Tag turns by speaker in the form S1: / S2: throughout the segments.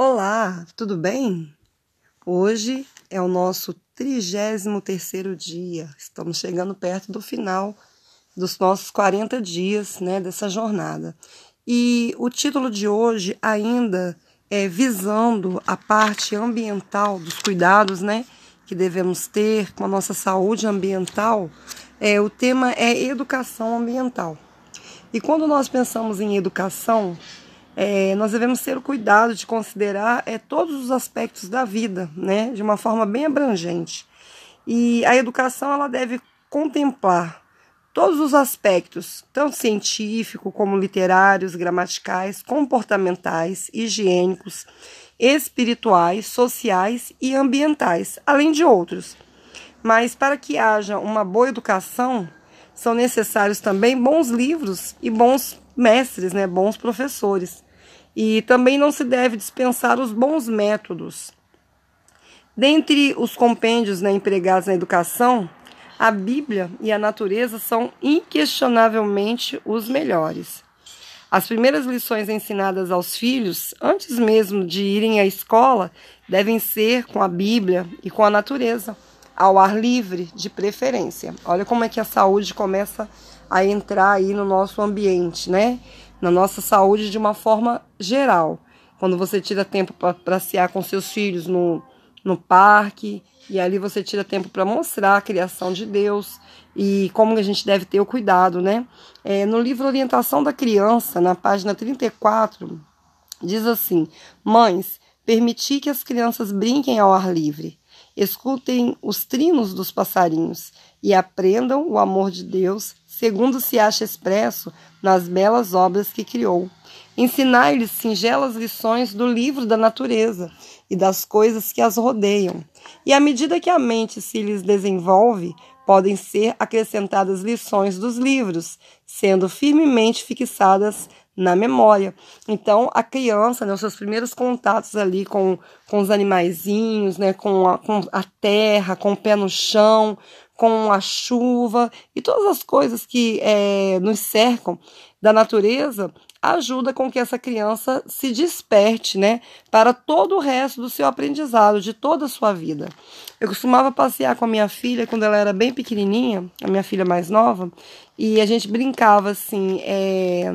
S1: Olá, tudo bem? Hoje é o nosso 33 terceiro dia. Estamos chegando perto do final dos nossos 40 dias, né, dessa jornada. E o título de hoje ainda é visando a parte ambiental dos cuidados, né, que devemos ter com a nossa saúde ambiental. É, o tema é educação ambiental. E quando nós pensamos em educação, é, nós devemos ter o cuidado de considerar é, todos os aspectos da vida, né, de uma forma bem abrangente. E a educação ela deve contemplar todos os aspectos, tanto científico como literários, gramaticais, comportamentais, higiênicos, espirituais, sociais e ambientais, além de outros. Mas para que haja uma boa educação, são necessários também bons livros e bons mestres, né, bons professores. E também não se deve dispensar os bons métodos. Dentre os compêndios né, empregados na educação, a Bíblia e a natureza são inquestionavelmente os melhores. As primeiras lições ensinadas aos filhos, antes mesmo de irem à escola, devem ser com a Bíblia e com a natureza ao ar livre, de preferência. Olha como é que a saúde começa a entrar aí no nosso ambiente, né? Na nossa saúde de uma forma geral. Quando você tira tempo para passear com seus filhos no, no parque, e ali você tira tempo para mostrar a criação de Deus e como a gente deve ter o cuidado, né? É, no livro Orientação da Criança, na página 34, diz assim: Mães, permiti que as crianças brinquem ao ar livre escutem os trinos dos passarinhos e aprendam o amor de Deus, segundo se acha expresso nas belas obras que criou. Ensinai-lhes singelas lições do livro da natureza e das coisas que as rodeiam. E à medida que a mente se lhes desenvolve, podem ser acrescentadas lições dos livros, sendo firmemente fixadas na memória. Então, a criança, né, os seus primeiros contatos ali com, com os animaizinhos, né, com, a, com a terra, com o pé no chão, com a chuva e todas as coisas que é, nos cercam da natureza, ajuda com que essa criança se desperte, né, para todo o resto do seu aprendizado, de toda a sua vida. Eu costumava passear com a minha filha quando ela era bem pequenininha, a minha filha mais nova, e a gente brincava assim, é,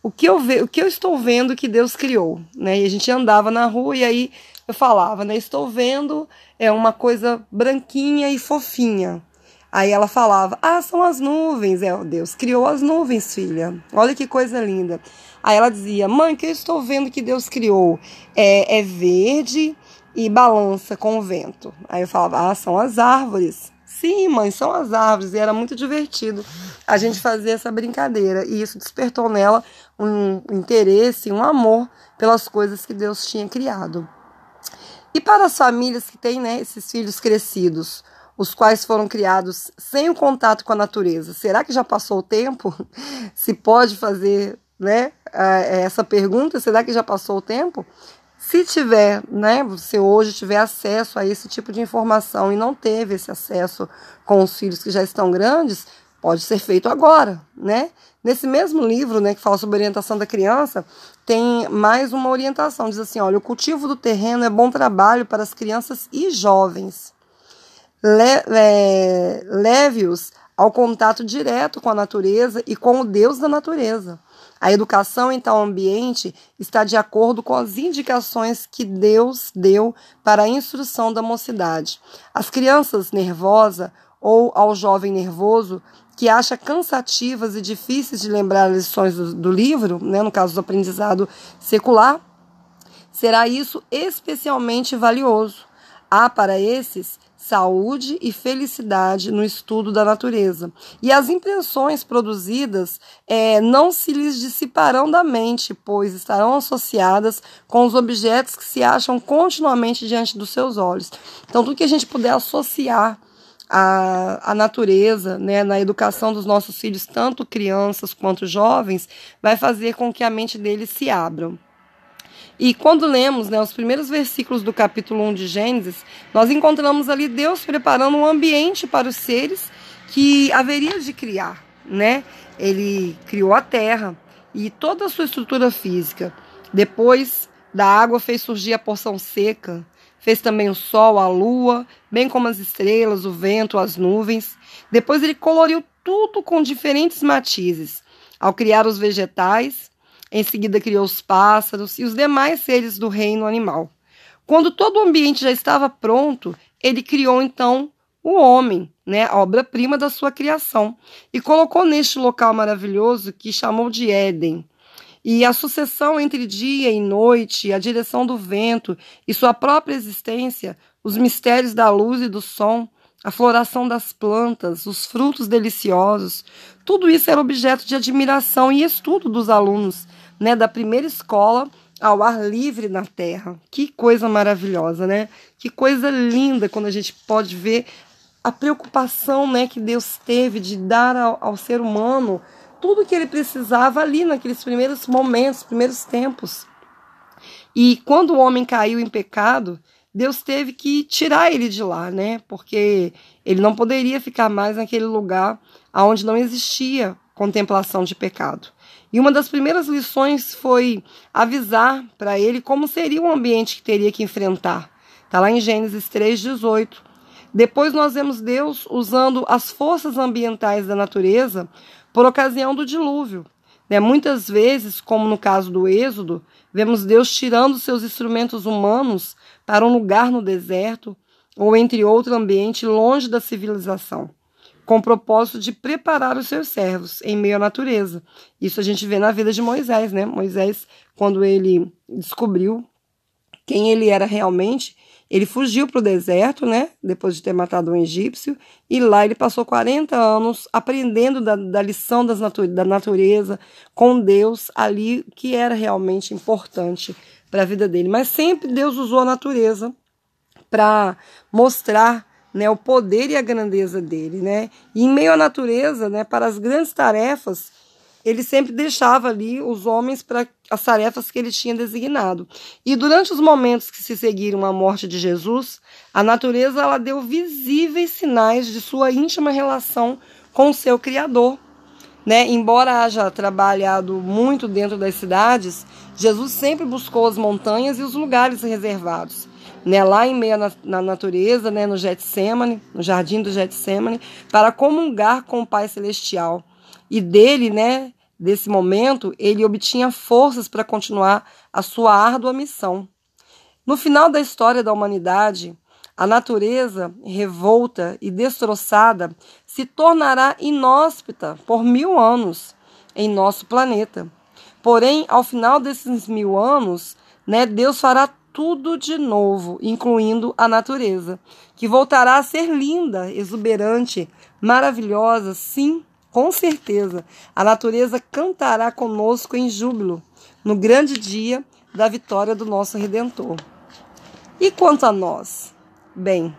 S1: o que eu ve, o que eu estou vendo que Deus criou, né? E a gente andava na rua e aí eu falava, né? Estou vendo é uma coisa branquinha e fofinha. Aí ela falava: Ah, são as nuvens. É, Deus criou as nuvens, filha. Olha que coisa linda. Aí ela dizia: Mãe, que eu estou vendo que Deus criou é, é verde e balança com o vento. Aí eu falava: Ah, são as árvores. Sim, mãe, são as árvores. E era muito divertido a gente fazer essa brincadeira. E isso despertou nela um interesse, um amor pelas coisas que Deus tinha criado. E para as famílias que têm né, esses filhos crescidos, os quais foram criados sem o contato com a natureza, será que já passou o tempo? Se pode fazer né, essa pergunta, será que já passou o tempo? Se tiver, né, você hoje tiver acesso a esse tipo de informação e não teve esse acesso com os filhos que já estão grandes, pode ser feito agora, né? Nesse mesmo livro, né, que fala sobre orientação da criança, tem mais uma orientação, diz assim, olha, o cultivo do terreno é bom trabalho para as crianças e jovens. Le, le, Leve-os ao contato direto com a natureza e com o Deus da natureza. A educação em tal ambiente está de acordo com as indicações que Deus deu para a instrução da mocidade. As crianças nervosas ou ao jovem nervoso que acha cansativas e difíceis de lembrar as lições do, do livro, né, no caso do aprendizado secular, será isso especialmente valioso. Há para esses saúde e felicidade no estudo da natureza. E as impressões produzidas é, não se lhes dissiparão da mente, pois estarão associadas com os objetos que se acham continuamente diante dos seus olhos. Então, tudo que a gente puder associar a, a natureza, né, na educação dos nossos filhos, tanto crianças quanto jovens, vai fazer com que a mente deles se abra. E quando lemos né, os primeiros versículos do capítulo 1 de Gênesis, nós encontramos ali Deus preparando um ambiente para os seres que haveria de criar. Né? Ele criou a terra e toda a sua estrutura física. Depois Da água fez surgir a porção seca, fez também o sol, a lua, bem como as estrelas, o vento, as nuvens. Depois ele coloriu tudo com diferentes matizes. Ao criar os vegetais, em seguida criou os pássaros e os demais seres do reino animal. Quando todo o ambiente já estava pronto, ele criou então o homem, né, a obra-prima da sua criação, e colocou neste local maravilhoso que chamou de Éden. E a sucessão entre dia e noite, a direção do vento e sua própria existência, os mistérios da luz e do som, a floração das plantas, os frutos deliciosos, tudo isso era objeto de admiração e estudo dos alunos né, da primeira escola ao ar livre na terra. Que coisa maravilhosa, né? Que coisa linda quando a gente pode ver a preocupação né, que Deus teve de dar ao, ao ser humano tudo que ele precisava ali naqueles primeiros momentos, primeiros tempos. E quando o homem caiu em pecado, Deus teve que tirar ele de lá, né? Porque ele não poderia ficar mais naquele lugar onde não existia contemplação de pecado. E uma das primeiras lições foi avisar para ele como seria o ambiente que teria que enfrentar. Está lá em Gênesis 3,18. Depois nós vemos Deus usando as forças ambientais da natureza por ocasião do dilúvio. Né? Muitas vezes, como no caso do Êxodo, vemos Deus tirando seus instrumentos humanos para um lugar no deserto ou entre outro ambiente longe da civilização, com o propósito de preparar os seus servos em meio à natureza. Isso a gente vê na vida de Moisés, né? Moisés, quando ele descobriu quem ele era realmente, ele fugiu para o deserto, né? Depois de ter matado um egípcio, e lá ele passou 40 anos aprendendo da, da lição das natu da natureza com Deus ali, que era realmente importante para a vida dele. Mas sempre Deus usou a natureza para mostrar né, o poder e a grandeza dele, né? E em meio à natureza, né, para as grandes tarefas ele sempre deixava ali os homens para as tarefas que ele tinha designado. E durante os momentos que se seguiram à morte de Jesus, a natureza ela deu visíveis sinais de sua íntima relação com o seu Criador. Né? Embora haja trabalhado muito dentro das cidades, Jesus sempre buscou as montanhas e os lugares reservados. Né, lá em meio na, na natureza, né, no Getsemane, no jardim do Getsemane, para comungar com o Pai Celestial e dele, né, desse momento, ele obtinha forças para continuar a sua árdua missão. No final da história da humanidade, a natureza revolta e destroçada se tornará inóspita por mil anos em nosso planeta. Porém, ao final desses mil anos, né, Deus fará tudo de novo, incluindo a natureza, que voltará a ser linda, exuberante, maravilhosa, sim, com certeza, a natureza cantará conosco em júbilo no grande dia da vitória do nosso Redentor. E quanto a nós? Bem,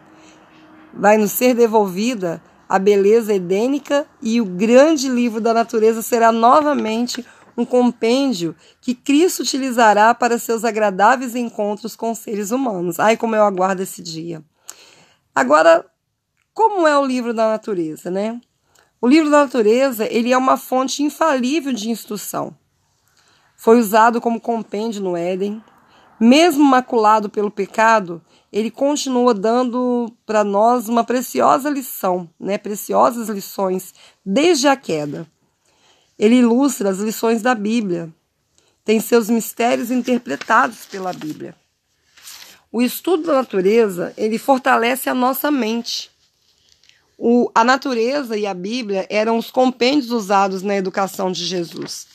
S1: vai nos ser devolvida a beleza edênica e o grande livro da natureza será novamente um compêndio que Cristo utilizará para seus agradáveis encontros com seres humanos. Ai, como eu aguardo esse dia. Agora, como é o livro da natureza, né? O livro da natureza ele é uma fonte infalível de instrução. Foi usado como compêndio no Éden. Mesmo maculado pelo pecado, ele continua dando para nós uma preciosa lição, né? preciosas lições, desde a queda. Ele ilustra as lições da Bíblia, tem seus mistérios interpretados pela Bíblia. O estudo da natureza, ele fortalece a nossa mente o, a natureza e a Bíblia eram os compêndios usados na educação de Jesus.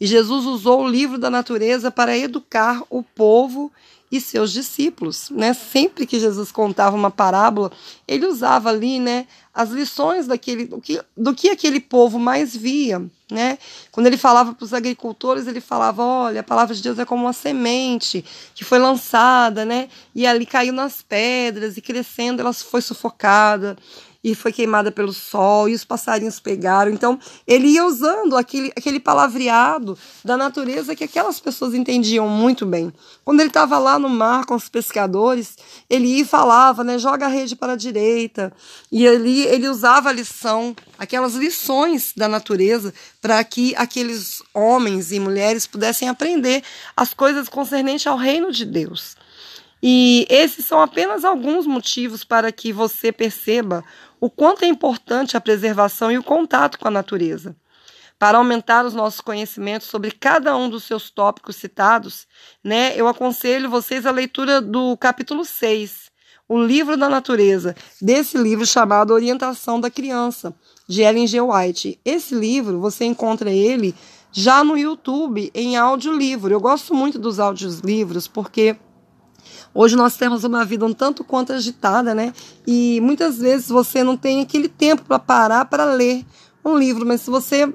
S1: E Jesus usou o livro da natureza para educar o povo e seus discípulos, né? Sempre que Jesus contava uma parábola, ele usava ali, né, as lições daquele do que, do que aquele povo mais via, né? Quando ele falava para os agricultores, ele falava: "Olha, a palavra de Deus é como uma semente que foi lançada, né? E ali caiu nas pedras e crescendo ela foi sufocada. E foi queimada pelo sol, e os passarinhos pegaram. Então, ele ia usando aquele, aquele palavreado da natureza que aquelas pessoas entendiam muito bem. Quando ele estava lá no mar com os pescadores, ele ia e falava, né, joga a rede para a direita, e ali ele usava a lição, aquelas lições da natureza, para que aqueles homens e mulheres pudessem aprender as coisas concernentes ao reino de Deus. E esses são apenas alguns motivos para que você perceba o quanto é importante a preservação e o contato com a natureza. Para aumentar os nossos conhecimentos sobre cada um dos seus tópicos citados, né, eu aconselho vocês a leitura do capítulo 6, o livro da natureza, desse livro chamado Orientação da Criança, de Ellen G. White. Esse livro, você encontra ele já no YouTube em audiolivro. Eu gosto muito dos audiolivros porque Hoje nós temos uma vida um tanto quanto agitada, né? E muitas vezes você não tem aquele tempo para parar para ler um livro, mas se você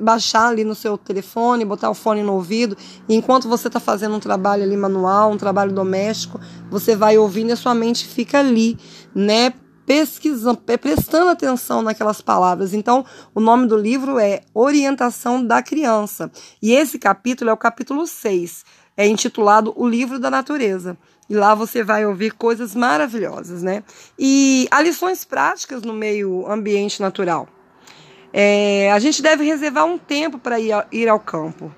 S1: baixar ali no seu telefone, botar o fone no ouvido, e enquanto você está fazendo um trabalho ali manual, um trabalho doméstico, você vai ouvindo e a sua mente fica ali, né? Pesquisando, prestando atenção naquelas palavras. Então, o nome do livro é Orientação da Criança. E esse capítulo é o capítulo 6, é intitulado O Livro da Natureza. E lá você vai ouvir coisas maravilhosas, né? E há lições práticas no meio ambiente natural. É, a gente deve reservar um tempo para ir, ir ao campo.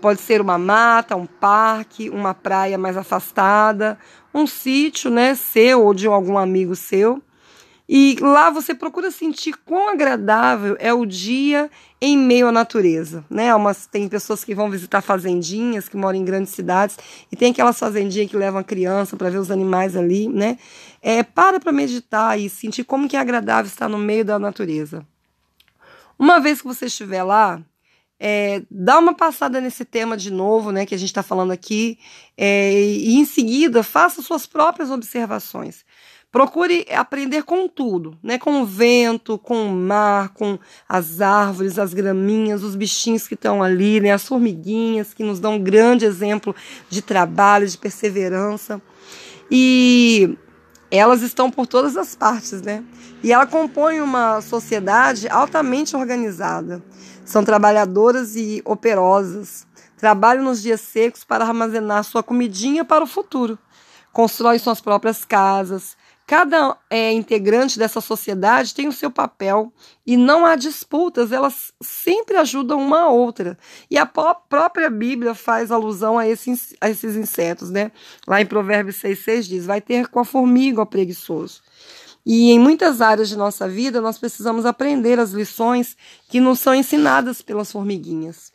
S1: Pode ser uma mata, um parque, uma praia mais afastada, um sítio, né, seu ou de algum amigo seu. E lá você procura sentir quão agradável é o dia em meio à natureza, né? Umas, tem pessoas que vão visitar fazendinhas, que moram em grandes cidades, e tem aquelas fazendinhas que levam a criança para ver os animais ali, né? É, para para meditar e sentir como que é agradável estar no meio da natureza. Uma vez que você estiver lá, é, dá uma passada nesse tema de novo, né, que a gente está falando aqui, é, e em seguida faça suas próprias observações. Procure aprender com tudo, né? Com o vento, com o mar, com as árvores, as graminhas, os bichinhos que estão ali, né? As formiguinhas que nos dão um grande exemplo de trabalho, de perseverança. E elas estão por todas as partes, né? E ela compõe uma sociedade altamente organizada. São trabalhadoras e operosas. Trabalham nos dias secos para armazenar sua comidinha para o futuro. Constroem suas próprias casas, Cada é, integrante dessa sociedade tem o seu papel e não há disputas, elas sempre ajudam uma a outra. E a própria Bíblia faz alusão a, esse, a esses insetos, né? Lá em Provérbios 6,6 diz: vai ter com a formiga o preguiçoso. E em muitas áreas de nossa vida, nós precisamos aprender as lições que nos são ensinadas pelas formiguinhas.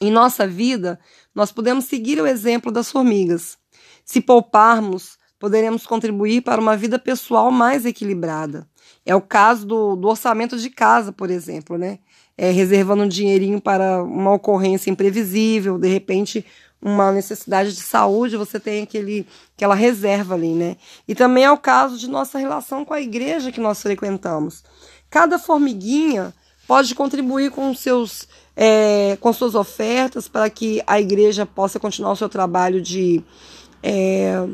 S1: Em nossa vida, nós podemos seguir o exemplo das formigas. Se pouparmos, poderemos contribuir para uma vida pessoal mais equilibrada. É o caso do, do orçamento de casa, por exemplo, né? É, reservando um dinheirinho para uma ocorrência imprevisível, de repente uma necessidade de saúde, você tem aquele, aquela reserva ali, né? E também é o caso de nossa relação com a igreja que nós frequentamos. Cada formiguinha pode contribuir com seus é, com suas ofertas para que a igreja possa continuar o seu trabalho de é,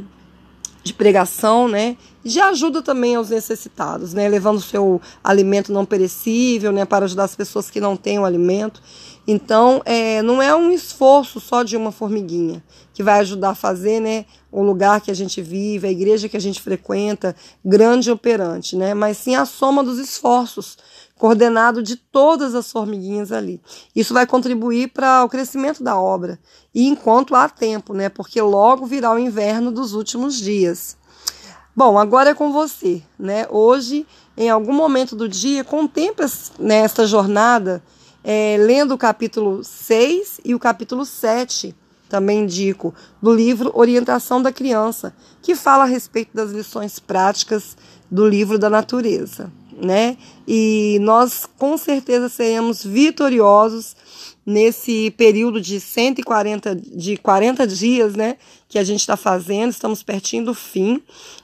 S1: de pregação, né? Já ajuda também aos necessitados, né? Levando seu alimento não perecível, né? Para ajudar as pessoas que não têm o alimento. Então, é, não é um esforço só de uma formiguinha que vai ajudar a fazer, né? O lugar que a gente vive, a igreja que a gente frequenta, grande e operante, né? Mas sim a soma dos esforços coordenado de todas as formiguinhas ali. Isso vai contribuir para o crescimento da obra e enquanto há tempo, né? Porque logo virá o inverno dos últimos dias. Bom, agora é com você, né? Hoje, em algum momento do dia, contemple nesta jornada, é, lendo o capítulo 6 e o capítulo 7, também indico, do livro Orientação da Criança, que fala a respeito das lições práticas do livro da natureza né? E nós com certeza seremos vitoriosos nesse período de 140 de 40 dias, né, que a gente está fazendo, estamos pertinho do fim,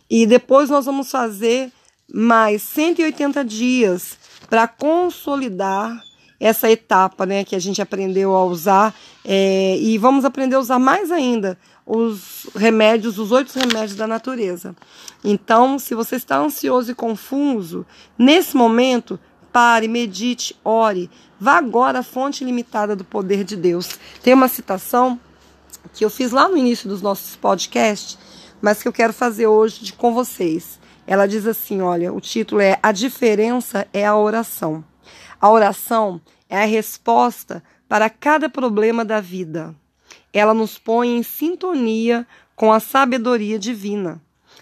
S1: e depois nós vamos fazer mais 180 dias para consolidar essa etapa, né, que a gente aprendeu a usar é, e vamos aprender a usar mais ainda os remédios, os oito remédios da natureza. Então, se você está ansioso e confuso, nesse momento, pare, medite, ore. Vá agora à fonte limitada do poder de Deus. Tem uma citação que eu fiz lá no início dos nossos podcasts, mas que eu quero fazer hoje com vocês. Ela diz assim: olha, o título é A Diferença é a Oração. A oração é a resposta para cada problema da vida. Ela nos põe em sintonia com a sabedoria divina,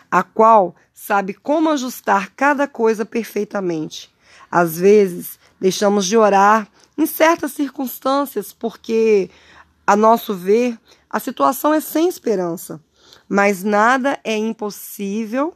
S1: a qual sabe como ajustar cada coisa perfeitamente. Às vezes, deixamos de orar em certas circunstâncias porque, a nosso ver, a situação é sem esperança. Mas nada é impossível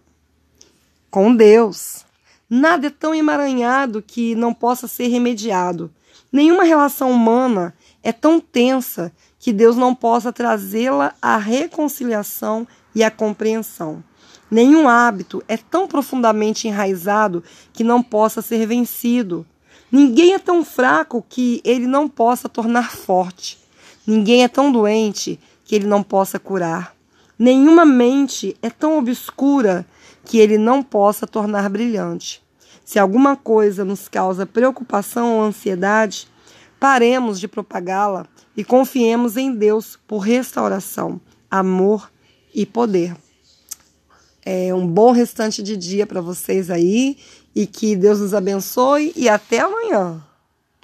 S1: com Deus. Nada é tão emaranhado que não possa ser remediado. Nenhuma relação humana é tão tensa que Deus não possa trazê-la à reconciliação e à compreensão. Nenhum hábito é tão profundamente enraizado que não possa ser vencido. Ninguém é tão fraco que ele não possa tornar forte. Ninguém é tão doente que ele não possa curar. Nenhuma mente é tão obscura que ele não possa tornar brilhante. Se alguma coisa nos causa preocupação ou ansiedade, paremos de propagá-la e confiemos em Deus por restauração, amor e poder. É um bom restante de dia para vocês aí e que Deus nos abençoe e até amanhã.